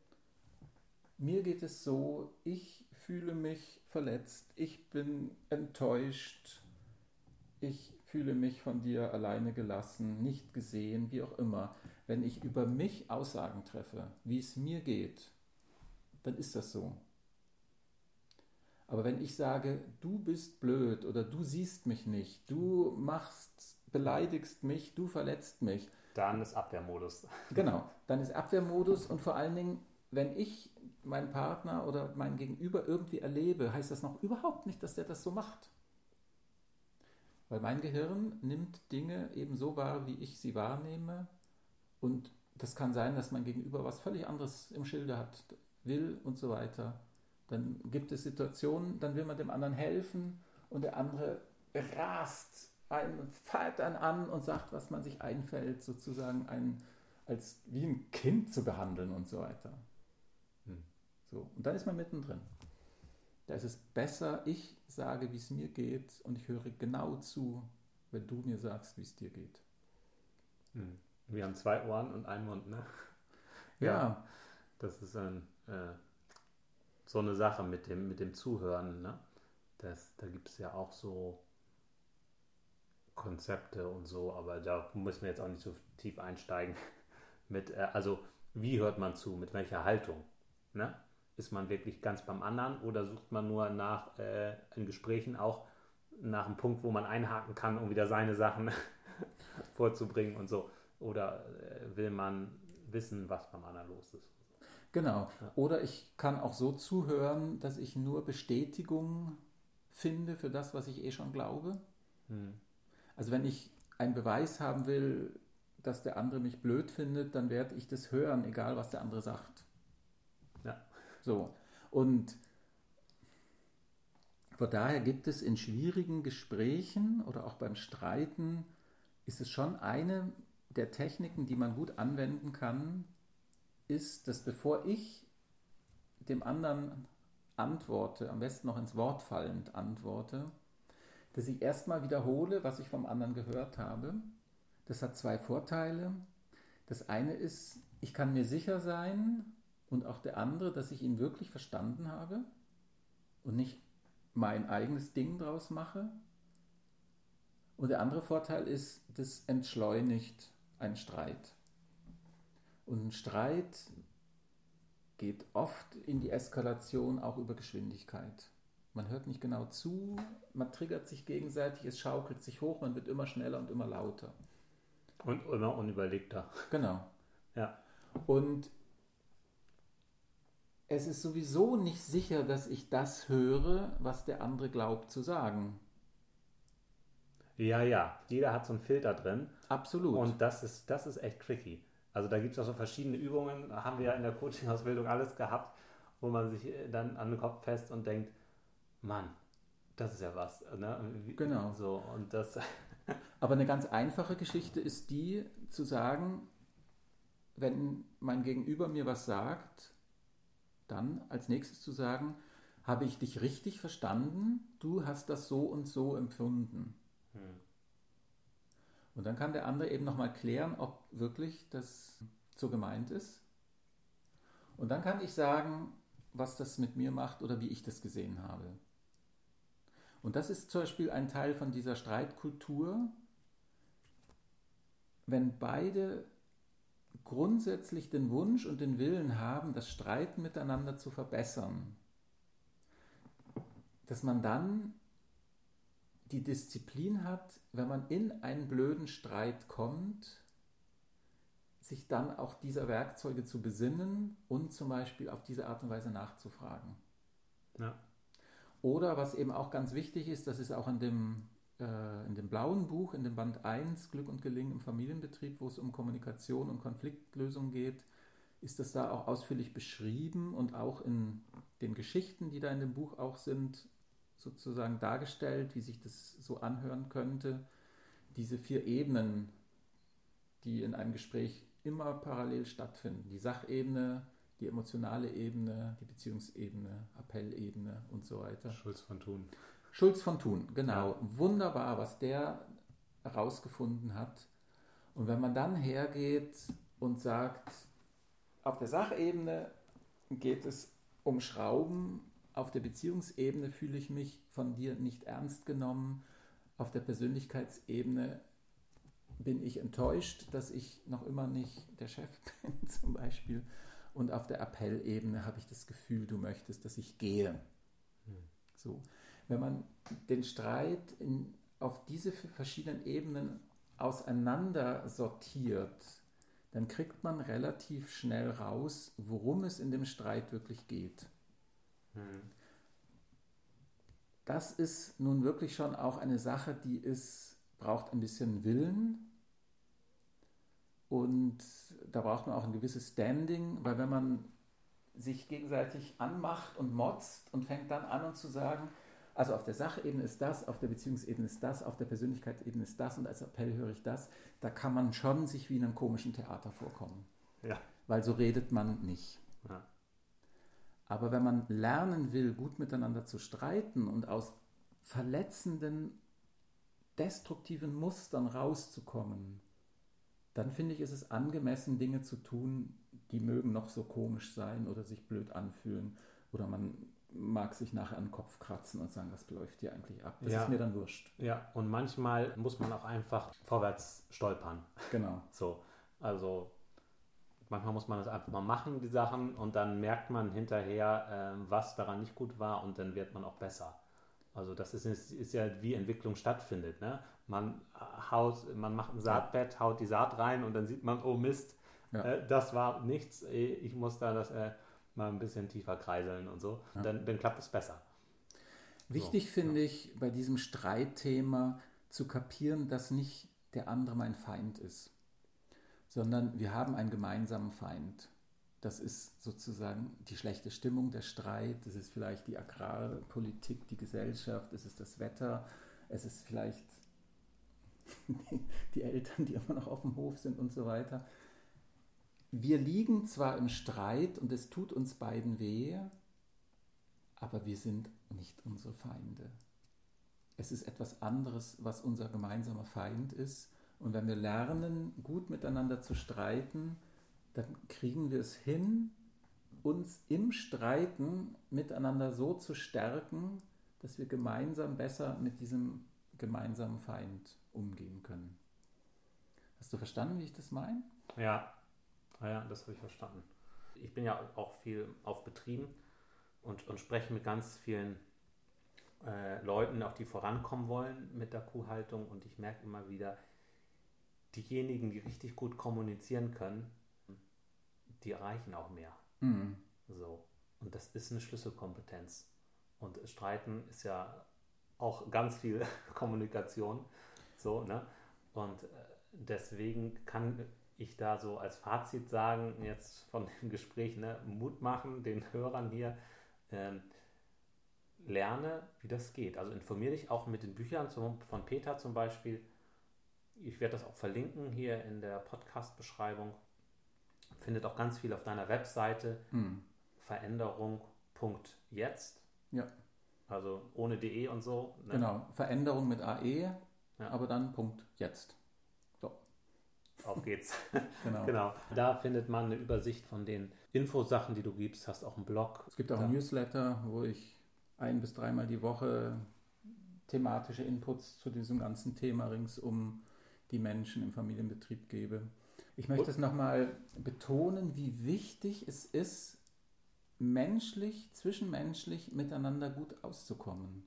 mir geht es so, ich fühle mich verletzt, ich bin enttäuscht, ich fühle mich von dir alleine gelassen, nicht gesehen, wie auch immer. Wenn ich über mich Aussagen treffe, wie es mir geht, dann ist das so. Aber wenn ich sage, du bist blöd oder du siehst mich nicht, du machst, beleidigst mich, du verletzt mich. Dann ist Abwehrmodus. [LAUGHS] Genau, dann ist Abwehrmodus und vor allen Dingen, wenn ich meinen Partner oder mein Gegenüber irgendwie erlebe, heißt das noch überhaupt nicht, dass der das so macht. Weil mein Gehirn nimmt Dinge eben so wahr, wie ich sie wahrnehme. Und das kann sein, dass mein Gegenüber was völlig anderes im Schilde hat, will und so weiter. Dann gibt es Situationen, dann will man dem anderen helfen und der andere rast einen, feiert dann an und sagt, was man sich einfällt, sozusagen einen als wie ein Kind zu behandeln und so weiter. Hm. So, und dann ist man mittendrin. Da ist es besser, ich sage, wie es mir geht und ich höre genau zu, wenn du mir sagst, wie es dir geht. Hm. Wir haben zwei Ohren und einen Mund, ne? Ja. ja. Das ist ein, äh, so eine Sache mit dem, mit dem Zuhören, ne? Das, da gibt es ja auch so Konzepte und so, aber da müssen wir jetzt auch nicht so tief einsteigen. [LAUGHS] mit, äh, also, wie hört man zu? Mit welcher Haltung? Ne? Ist man wirklich ganz beim anderen oder sucht man nur nach äh, in Gesprächen auch nach einem Punkt, wo man einhaken kann, um wieder seine Sachen [LAUGHS] vorzubringen und so? Oder äh, will man wissen, was beim anderen los ist? Genau. Ja. Oder ich kann auch so zuhören, dass ich nur Bestätigung finde für das, was ich eh schon glaube. Hm. Also wenn ich einen Beweis haben will, dass der andere mich blöd findet, dann werde ich das hören, egal was der andere sagt. So. Und von daher gibt es in schwierigen Gesprächen oder auch beim Streiten, ist es schon eine der Techniken, die man gut anwenden kann, ist, dass bevor ich dem anderen antworte, am besten noch ins Wort fallend antworte, dass ich erstmal wiederhole, was ich vom anderen gehört habe. Das hat zwei Vorteile. Das eine ist, ich kann mir sicher sein, und auch der andere, dass ich ihn wirklich verstanden habe und nicht mein eigenes Ding draus mache. Und der andere Vorteil ist, das entschleunigt einen Streit. Und ein Streit geht oft in die Eskalation auch über Geschwindigkeit. Man hört nicht genau zu, man triggert sich gegenseitig, es schaukelt sich hoch, man wird immer schneller und immer lauter. Und immer unüberlegter. Genau. Ja. Und es ist sowieso nicht sicher, dass ich das höre, was der andere glaubt zu sagen. Ja, ja, jeder hat so einen Filter drin. Absolut. Und das ist, das ist echt tricky. Also da gibt es auch so verschiedene Übungen, haben wir ja in der Coaching-Ausbildung alles gehabt, wo man sich dann an den Kopf fest und denkt, Mann, das ist ja was. Ne? Genau. So, und das [LAUGHS] Aber eine ganz einfache Geschichte ist die, zu sagen, wenn mein Gegenüber mir was sagt, dann als nächstes zu sagen, habe ich dich richtig verstanden? Du hast das so und so empfunden. Hm. Und dann kann der andere eben nochmal klären, ob wirklich das so gemeint ist. Und dann kann ich sagen, was das mit mir macht oder wie ich das gesehen habe. Und das ist zum Beispiel ein Teil von dieser Streitkultur, wenn beide grundsätzlich den Wunsch und den Willen haben, das Streiten miteinander zu verbessern, dass man dann die Disziplin hat, wenn man in einen blöden Streit kommt, sich dann auch dieser Werkzeuge zu besinnen und zum Beispiel auf diese Art und Weise nachzufragen. Ja. Oder was eben auch ganz wichtig ist, das ist auch in dem, äh, in dem blauen Buch, in dem Band 1, Glück und Gelingen im Familienbetrieb, wo es um Kommunikation und Konfliktlösung geht, ist das da auch ausführlich beschrieben und auch in den Geschichten, die da in dem Buch auch sind, sozusagen dargestellt, wie sich das so anhören könnte. Diese vier Ebenen, die in einem Gespräch immer parallel stattfinden. Die Sachebene, die emotionale Ebene, die Beziehungsebene, Appellebene und so weiter. Schulz von Thun. Schulz von Thun, genau. Ja. Wunderbar, was der herausgefunden hat. Und wenn man dann hergeht und sagt, auf der Sachebene geht es um Schrauben, auf der Beziehungsebene fühle ich mich von dir nicht ernst genommen, auf der Persönlichkeitsebene bin ich enttäuscht, dass ich noch immer nicht der Chef [LAUGHS] bin zum Beispiel. Und auf der Appellebene habe ich das Gefühl, du möchtest, dass ich gehe. Hm. So. Wenn man den Streit in, auf diese verschiedenen Ebenen auseinander sortiert, dann kriegt man relativ schnell raus, worum es in dem Streit wirklich geht. Hm. Das ist nun wirklich schon auch eine Sache, die ist, braucht ein bisschen Willen, und da braucht man auch ein gewisses Standing, weil wenn man sich gegenseitig anmacht und motzt und fängt dann an und zu sagen, also auf der Sachebene ist das, auf der Beziehungsebene ist das, auf der Persönlichkeitsebene ist das und als Appell höre ich das, da kann man schon sich wie in einem komischen Theater vorkommen. Ja. Weil so redet man nicht. Ja. Aber wenn man lernen will, gut miteinander zu streiten und aus verletzenden, destruktiven Mustern rauszukommen, dann finde ich, ist es angemessen, Dinge zu tun, die mögen noch so komisch sein oder sich blöd anfühlen oder man mag sich nachher an den Kopf kratzen und sagen, was läuft hier eigentlich ab? Das ja. ist mir dann wurscht. Ja, und manchmal muss man auch einfach vorwärts stolpern. Genau. [LAUGHS] So, also manchmal muss man das einfach mal machen, die Sachen, und dann merkt man hinterher, äh, was daran nicht gut war und dann wird man auch besser. Also das ist, ist ja wie Entwicklung stattfindet. Ne? Man haut, man macht ein Saatbett, haut die Saat rein und dann sieht man, oh Mist, ja. äh, das war nichts. Äh, ich muss da das äh, mal ein bisschen tiefer kreiseln und so. Ja. Dann, dann, klappt es besser. Wichtig so, finde ja. ich bei diesem Streitthema zu kapieren, dass nicht der andere mein Feind ist, sondern wir haben einen gemeinsamen Feind. Das ist sozusagen die schlechte Stimmung, der Streit, das ist vielleicht die Agrarpolitik, die Gesellschaft, es ist das Wetter, es ist vielleicht [LAUGHS] die Eltern, die immer noch auf dem Hof sind und so weiter. Wir liegen zwar im Streit und es tut uns beiden weh, aber wir sind nicht unsere Feinde. Es ist etwas anderes, was unser gemeinsamer Feind ist. Und wenn wir lernen, gut miteinander zu streiten, dann kriegen wir es hin, uns im Streiten miteinander so zu stärken, dass wir gemeinsam besser mit diesem gemeinsamen Feind umgehen können. Hast du verstanden, wie ich das meine? Ja, ja, das habe ich verstanden. Ich bin ja auch viel auf Betrieben und, und spreche mit ganz vielen äh, Leuten, auch die vorankommen wollen mit der Kuhhaltung und ich merke immer wieder, diejenigen, die richtig gut kommunizieren können, die erreichen auch mehr. Mhm. So. Und das ist eine Schlüsselkompetenz. Und Streiten ist ja auch ganz viel [LAUGHS] Kommunikation. So, ne? Und äh, deswegen kann ich da so als Fazit sagen, jetzt von dem [LAUGHS] Gespräch, ne, Mut machen, den Hörern hier, ähm, lerne, wie das geht. Also informiere dich auch mit den Büchern zum, von Peter zum Beispiel. Ich werde das auch verlinken hier in der Podcast-Beschreibung findet auch ganz viel auf deiner Webseite. Mhm. Veränderung.jetzt. Ja. Also ohne DE und so. Ne? Genau, Veränderung mit AE, ja. aber dann Punkt jetzt. Auf geht's. [LAUGHS] genau. genau. Da findet man eine Übersicht von den Infosachen, die du gibst. Hast auch einen Blog. Es gibt auch ein Newsletter, wo ich ein bis dreimal die Woche thematische Inputs zu diesem ganzen Thema rings um die Menschen im Familienbetrieb gebe. Ich möchte es nochmal betonen, wie wichtig es ist, menschlich, zwischenmenschlich miteinander gut auszukommen.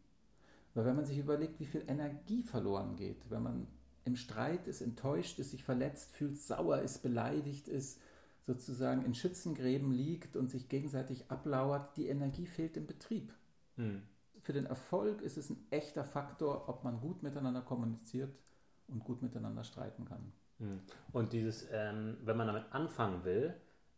Weil wenn man sich überlegt, wie viel Energie verloren geht, wenn man im Streit ist, enttäuscht ist, sich verletzt fühlt, sauer ist, beleidigt ist, sozusagen in Schützengräben liegt und sich gegenseitig ablauert, die Energie fehlt im Betrieb. Mhm. Für den Erfolg ist es ein echter Faktor, ob man gut miteinander kommuniziert und gut miteinander streiten kann. Mhm. Und dieses, ähm, wenn man damit anfangen will,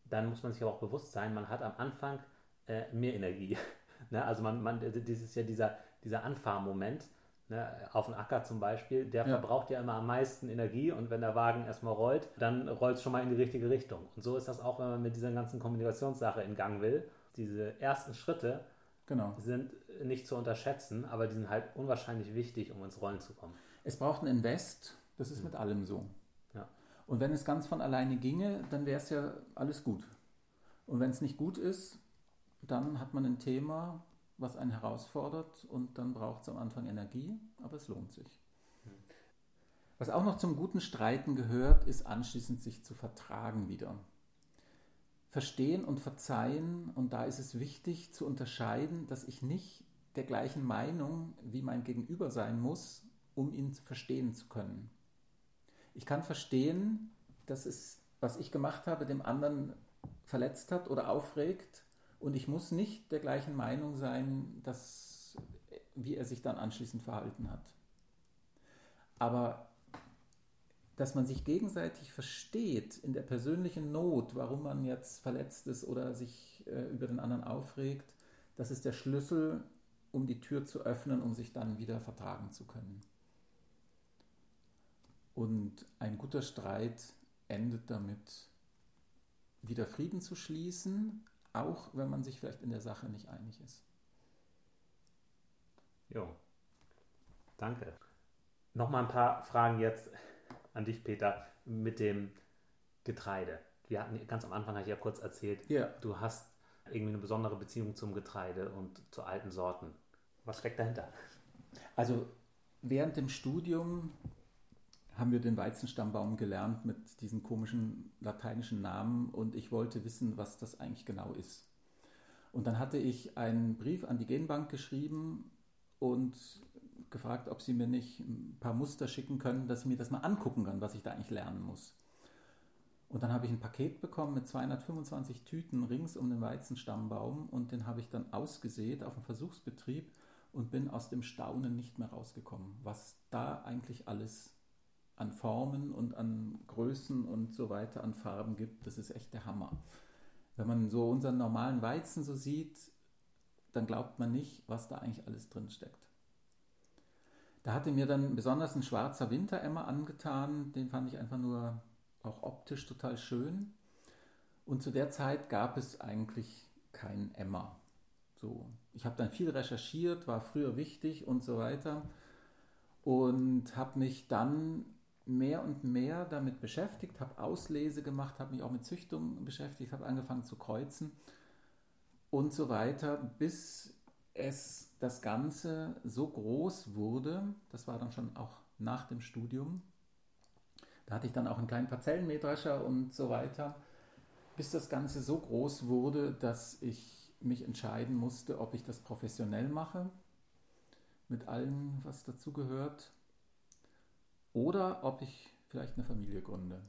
dann muss man sich aber auch bewusst sein, man hat am Anfang äh, mehr Energie. [LAUGHS] ne? Also man, man, das ist ja dieser, dieser Anfahrmoment Ne, auf dem Acker zum Beispiel, der ja. verbraucht ja immer am meisten Energie und wenn der Wagen erstmal rollt, dann rollt es schon mal in die richtige Richtung. Und so ist das auch, wenn man mit dieser ganzen Kommunikationssache in Gang will. Diese ersten Schritte genau. sind nicht zu unterschätzen, aber die sind halt unwahrscheinlich wichtig, um ins Rollen zu kommen. Es braucht ein Invest, das ist mhm. mit allem so. Ja. Und wenn es ganz von alleine ginge, dann wäre es ja alles gut. Und wenn es nicht gut ist, dann hat man ein Thema, was einen herausfordert und dann braucht es am Anfang Energie, aber es lohnt sich. Was auch noch zum guten Streiten gehört, ist anschließend sich zu vertragen wieder. Verstehen und verzeihen, und da ist es wichtig zu unterscheiden, dass ich nicht der gleichen Meinung wie mein Gegenüber sein muss, um ihn verstehen zu können. Ich kann verstehen, dass es, was ich gemacht habe, dem anderen verletzt hat oder aufregt, und ich muss nicht der gleichen Meinung sein, dass, wie er sich dann anschließend verhalten hat. Aber dass man sich gegenseitig versteht in der persönlichen Not, warum man jetzt verletzt ist oder sich äh, über den anderen aufregt, das ist der Schlüssel, um die Tür zu öffnen, um sich dann wieder vertragen zu können. Und ein guter Streit endet damit, wieder Frieden zu schließen, auch wenn man sich vielleicht in der Sache nicht einig ist. Jo, danke. Nochmal ein paar Fragen jetzt an dich, Peter, mit dem Getreide. Wir hatten ganz am Anfang, habe ich ja kurz erzählt, ja. du hast irgendwie eine besondere Beziehung zum Getreide und zu alten Sorten. Was steckt dahinter? Also während dem Studium haben wir den Weizenstammbaum gelernt mit diesen komischen lateinischen Namen und ich wollte wissen, was das eigentlich genau ist. Und dann hatte ich einen Brief an die Genbank geschrieben und gefragt, ob sie mir nicht ein paar Muster schicken können, dass ich mir das mal angucken kann, was ich da eigentlich lernen muss. Und dann habe ich ein Paket bekommen mit 225 Tüten rings um den Weizenstammbaum und den habe ich dann ausgesät auf dem Versuchsbetrieb und bin aus dem Staunen nicht mehr rausgekommen, was da eigentlich alles an Formen und an Größen und so weiter, an Farben gibt, das ist echt der Hammer. Wenn man so unseren normalen Weizen so sieht, dann glaubt man nicht, was da eigentlich alles drin steckt. Da hatte mir dann besonders ein schwarzer Winteremmer angetan, den fand ich einfach nur auch optisch total schön. Und zu der Zeit gab es eigentlich keinen Emmer. So, ich habe dann viel recherchiert, war früher wichtig und so weiter und habe mich dann mehr und mehr damit beschäftigt, habe Auslese gemacht, habe mich auch mit Züchtung beschäftigt, habe angefangen zu kreuzen und so weiter, bis es das Ganze so groß wurde, das war dann schon auch nach dem Studium, da hatte ich dann auch einen kleinen Parzellenmähdrescher und so weiter, bis das Ganze so groß wurde, dass ich mich entscheiden musste, ob ich das professionell mache, mit allem, was dazu gehört oder ob ich vielleicht eine Familie gründe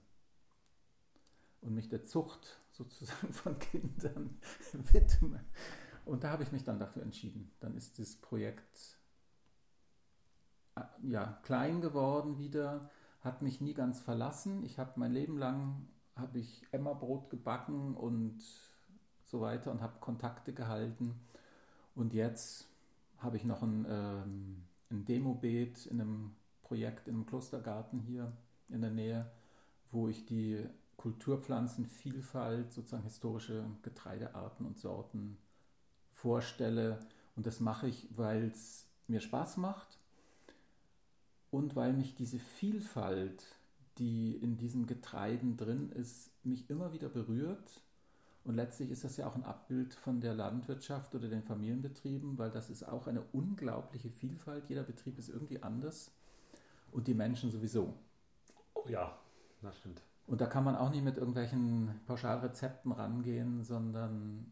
und mich der Zucht sozusagen [LAUGHS] von Kindern [LAUGHS] widme. Und da habe ich mich dann dafür entschieden. Dann ist das Projekt äh, ja, klein geworden wieder, hat mich nie ganz verlassen. Ich habe mein Leben lang habe ich Emmerbrot gebacken und so weiter und habe Kontakte gehalten. Und jetzt habe ich noch ein, ähm, ein Demobeet in einem Projekt im Klostergarten hier in der Nähe, wo ich die Kulturpflanzenvielfalt, sozusagen historische Getreidearten und Sorten vorstelle. Und das mache ich, weil es mir Spaß macht und weil mich diese Vielfalt, die in diesen Getreiden drin ist, mich immer wieder berührt. Und letztlich ist das ja auch ein Abbild von der Landwirtschaft oder den Familienbetrieben, weil das ist auch eine unglaubliche Vielfalt. Jeder Betrieb ist irgendwie anders und die Menschen sowieso. Oh ja, das stimmt. Und da kann man auch nicht mit irgendwelchen Pauschalrezepten rangehen, sondern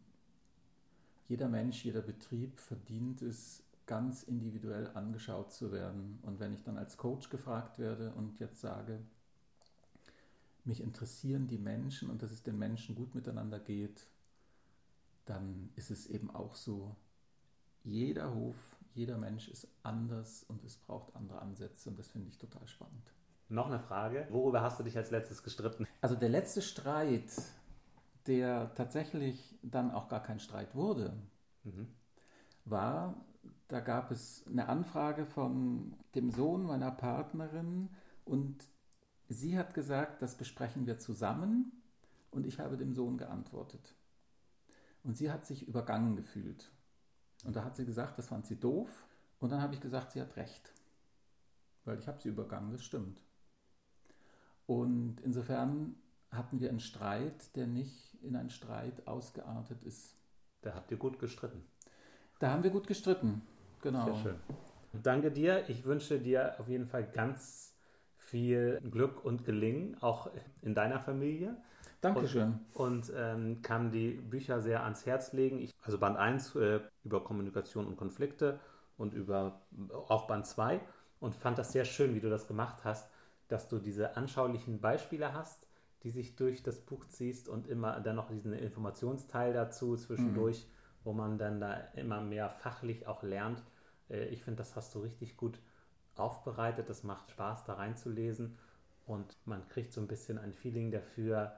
jeder Mensch, jeder Betrieb verdient es, ganz individuell angeschaut zu werden. Und wenn ich dann als Coach gefragt werde und jetzt sage, mich interessieren die Menschen und dass es den Menschen gut miteinander geht, dann ist es eben auch so, jeder Hof, jeder Mensch ist anders und es braucht andere Ansätze und das finde ich total spannend. Noch eine Frage, worüber hast du dich als letztes gestritten? Also der letzte Streit, der tatsächlich dann auch gar kein Streit wurde, mhm. war, da gab es eine Anfrage von dem Sohn meiner Partnerin und sie hat gesagt, das besprechen wir zusammen und ich habe dem Sohn geantwortet. Und sie hat sich übergangen gefühlt. Und da hat sie gesagt, das fand sie doof. Und dann habe ich gesagt, sie hat recht. Weil ich habe sie übergangen, das stimmt. Und insofern hatten wir einen Streit, der nicht in einen Streit ausgeartet ist. Da habt ihr gut gestritten. Da haben wir gut gestritten, genau. Sehr schön. Danke dir. Ich wünsche dir auf jeden Fall ganz viel Glück und Gelingen, auch in deiner Familie. Dankeschön. Und, und ähm, kann die Bücher sehr ans Herz legen. Ich, also Band 1 äh, über Kommunikation und Konflikte und über auch Band 2 und fand das sehr schön, wie du das gemacht hast, dass du diese anschaulichen Beispiele hast, die sich durch das Buch ziehst und immer dann noch diesen Informationsteil dazu zwischendurch, mhm. wo man dann da immer mehr fachlich auch lernt. Äh, ich finde, das hast du richtig gut aufbereitet. Das macht Spaß, da reinzulesen und man kriegt so ein bisschen ein Feeling dafür,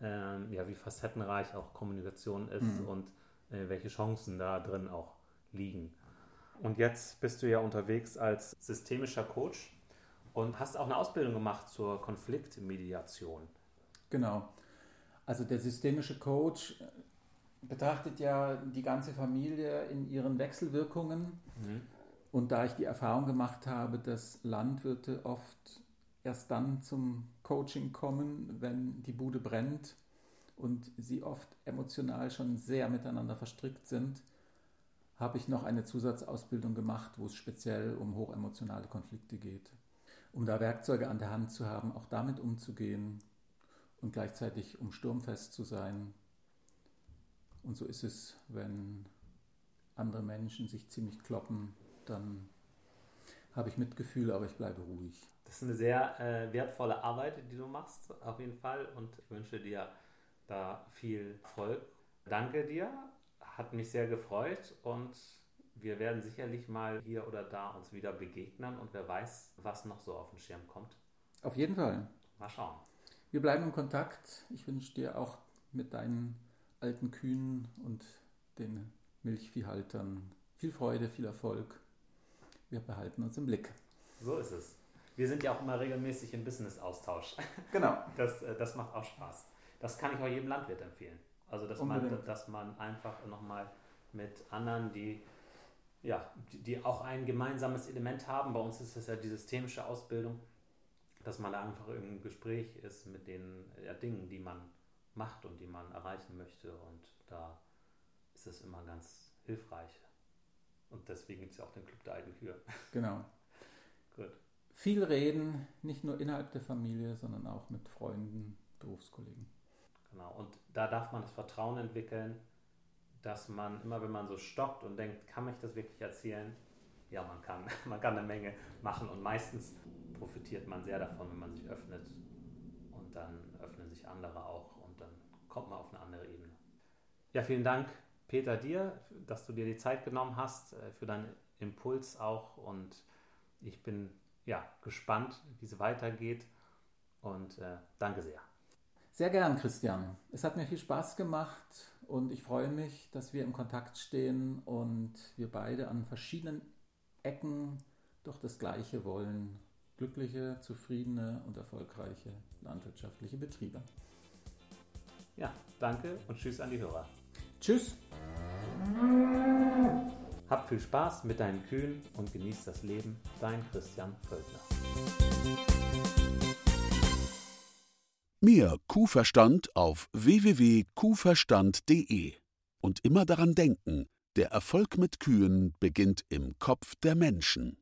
ähm, ja, wie facettenreich auch Kommunikation ist mhm. und äh, welche Chancen da drin auch liegen. Und jetzt bist du ja unterwegs als systemischer Coach und hast auch eine Ausbildung gemacht zur Konfliktmediation. Genau. Also der systemische Coach betrachtet ja die ganze Familie in ihren Wechselwirkungen. Mhm. Und da ich die Erfahrung gemacht habe, dass Landwirte oft erst dann zum Coaching kommen, wenn die Bude brennt und sie oft emotional schon sehr miteinander verstrickt sind, habe ich noch eine Zusatzausbildung gemacht, wo es speziell um hochemotionale Konflikte geht. Um da Werkzeuge an der Hand zu haben, auch damit umzugehen und gleichzeitig um sturmfest zu sein. Und so ist es, wenn andere Menschen sich ziemlich kloppen, dann habe ich Mitgefühl, aber ich bleibe ruhig. Das ist eine sehr äh, wertvolle Arbeit, die du machst, auf jeden Fall. Und ich wünsche dir da viel Erfolg. Danke dir, hat mich sehr gefreut und wir werden sicherlich mal hier oder da uns wieder begegnen und wer weiß, was noch so auf den Schirm kommt. Auf jeden Fall. Mal schauen. Wir bleiben in Kontakt. Ich wünsche dir auch mit deinen alten Kühen und den Milchviehhaltern viel Freude, viel Erfolg. Wir behalten uns im Blick. So ist es. Wir sind ja auch immer regelmäßig im Business-Austausch. [LAUGHS] Genau. Das, äh, das macht auch Spaß. Das kann ich auch jedem Landwirt empfehlen. Also, dass, man, dass man einfach nochmal mit anderen, die, ja, die, die auch ein gemeinsames Element haben, bei uns ist das ja die systemische Ausbildung, dass man da einfach im Gespräch ist mit den ja, Dingen, die man macht und die man erreichen möchte. Und da ist es immer ganz hilfreich. Und deswegen gibt es ja auch den Club der alten Kühe. Genau. [LAUGHS] Gut. Viel reden, nicht nur innerhalb der Familie, sondern auch mit Freunden, Berufskollegen. Genau. Und da darf man das Vertrauen entwickeln, dass man immer, wenn man so stockt und denkt, kann ich das wirklich erzählen? Ja, man kann. [LAUGHS] Man kann eine Menge machen und meistens profitiert man sehr davon, wenn man sich öffnet und dann öffnen sich andere auch und dann kommt man auf eine andere Ebene. Ja, vielen Dank, Peter, dir, dass du dir die Zeit genommen hast äh, für deinen Impuls auch und ich bin ja gespannt, wie es weitergeht und äh, danke sehr. Sehr gern, Christian. Es hat mir viel Spaß gemacht und ich freue mich, dass wir im Kontakt stehen und wir beide an verschiedenen Ecken doch das Gleiche wollen. Glückliche, zufriedene und erfolgreiche landwirtschaftliche Betriebe. Ja, danke und tschüss an die Hörer. Tschüss. Hab viel Spaß mit deinen Kühen und genieß das Leben. Dein Christian Völkner. Mehr Kuhverstand auf www.kuhverstand.de. Und immer daran denken, der Erfolg mit Kühen beginnt im Kopf der Menschen.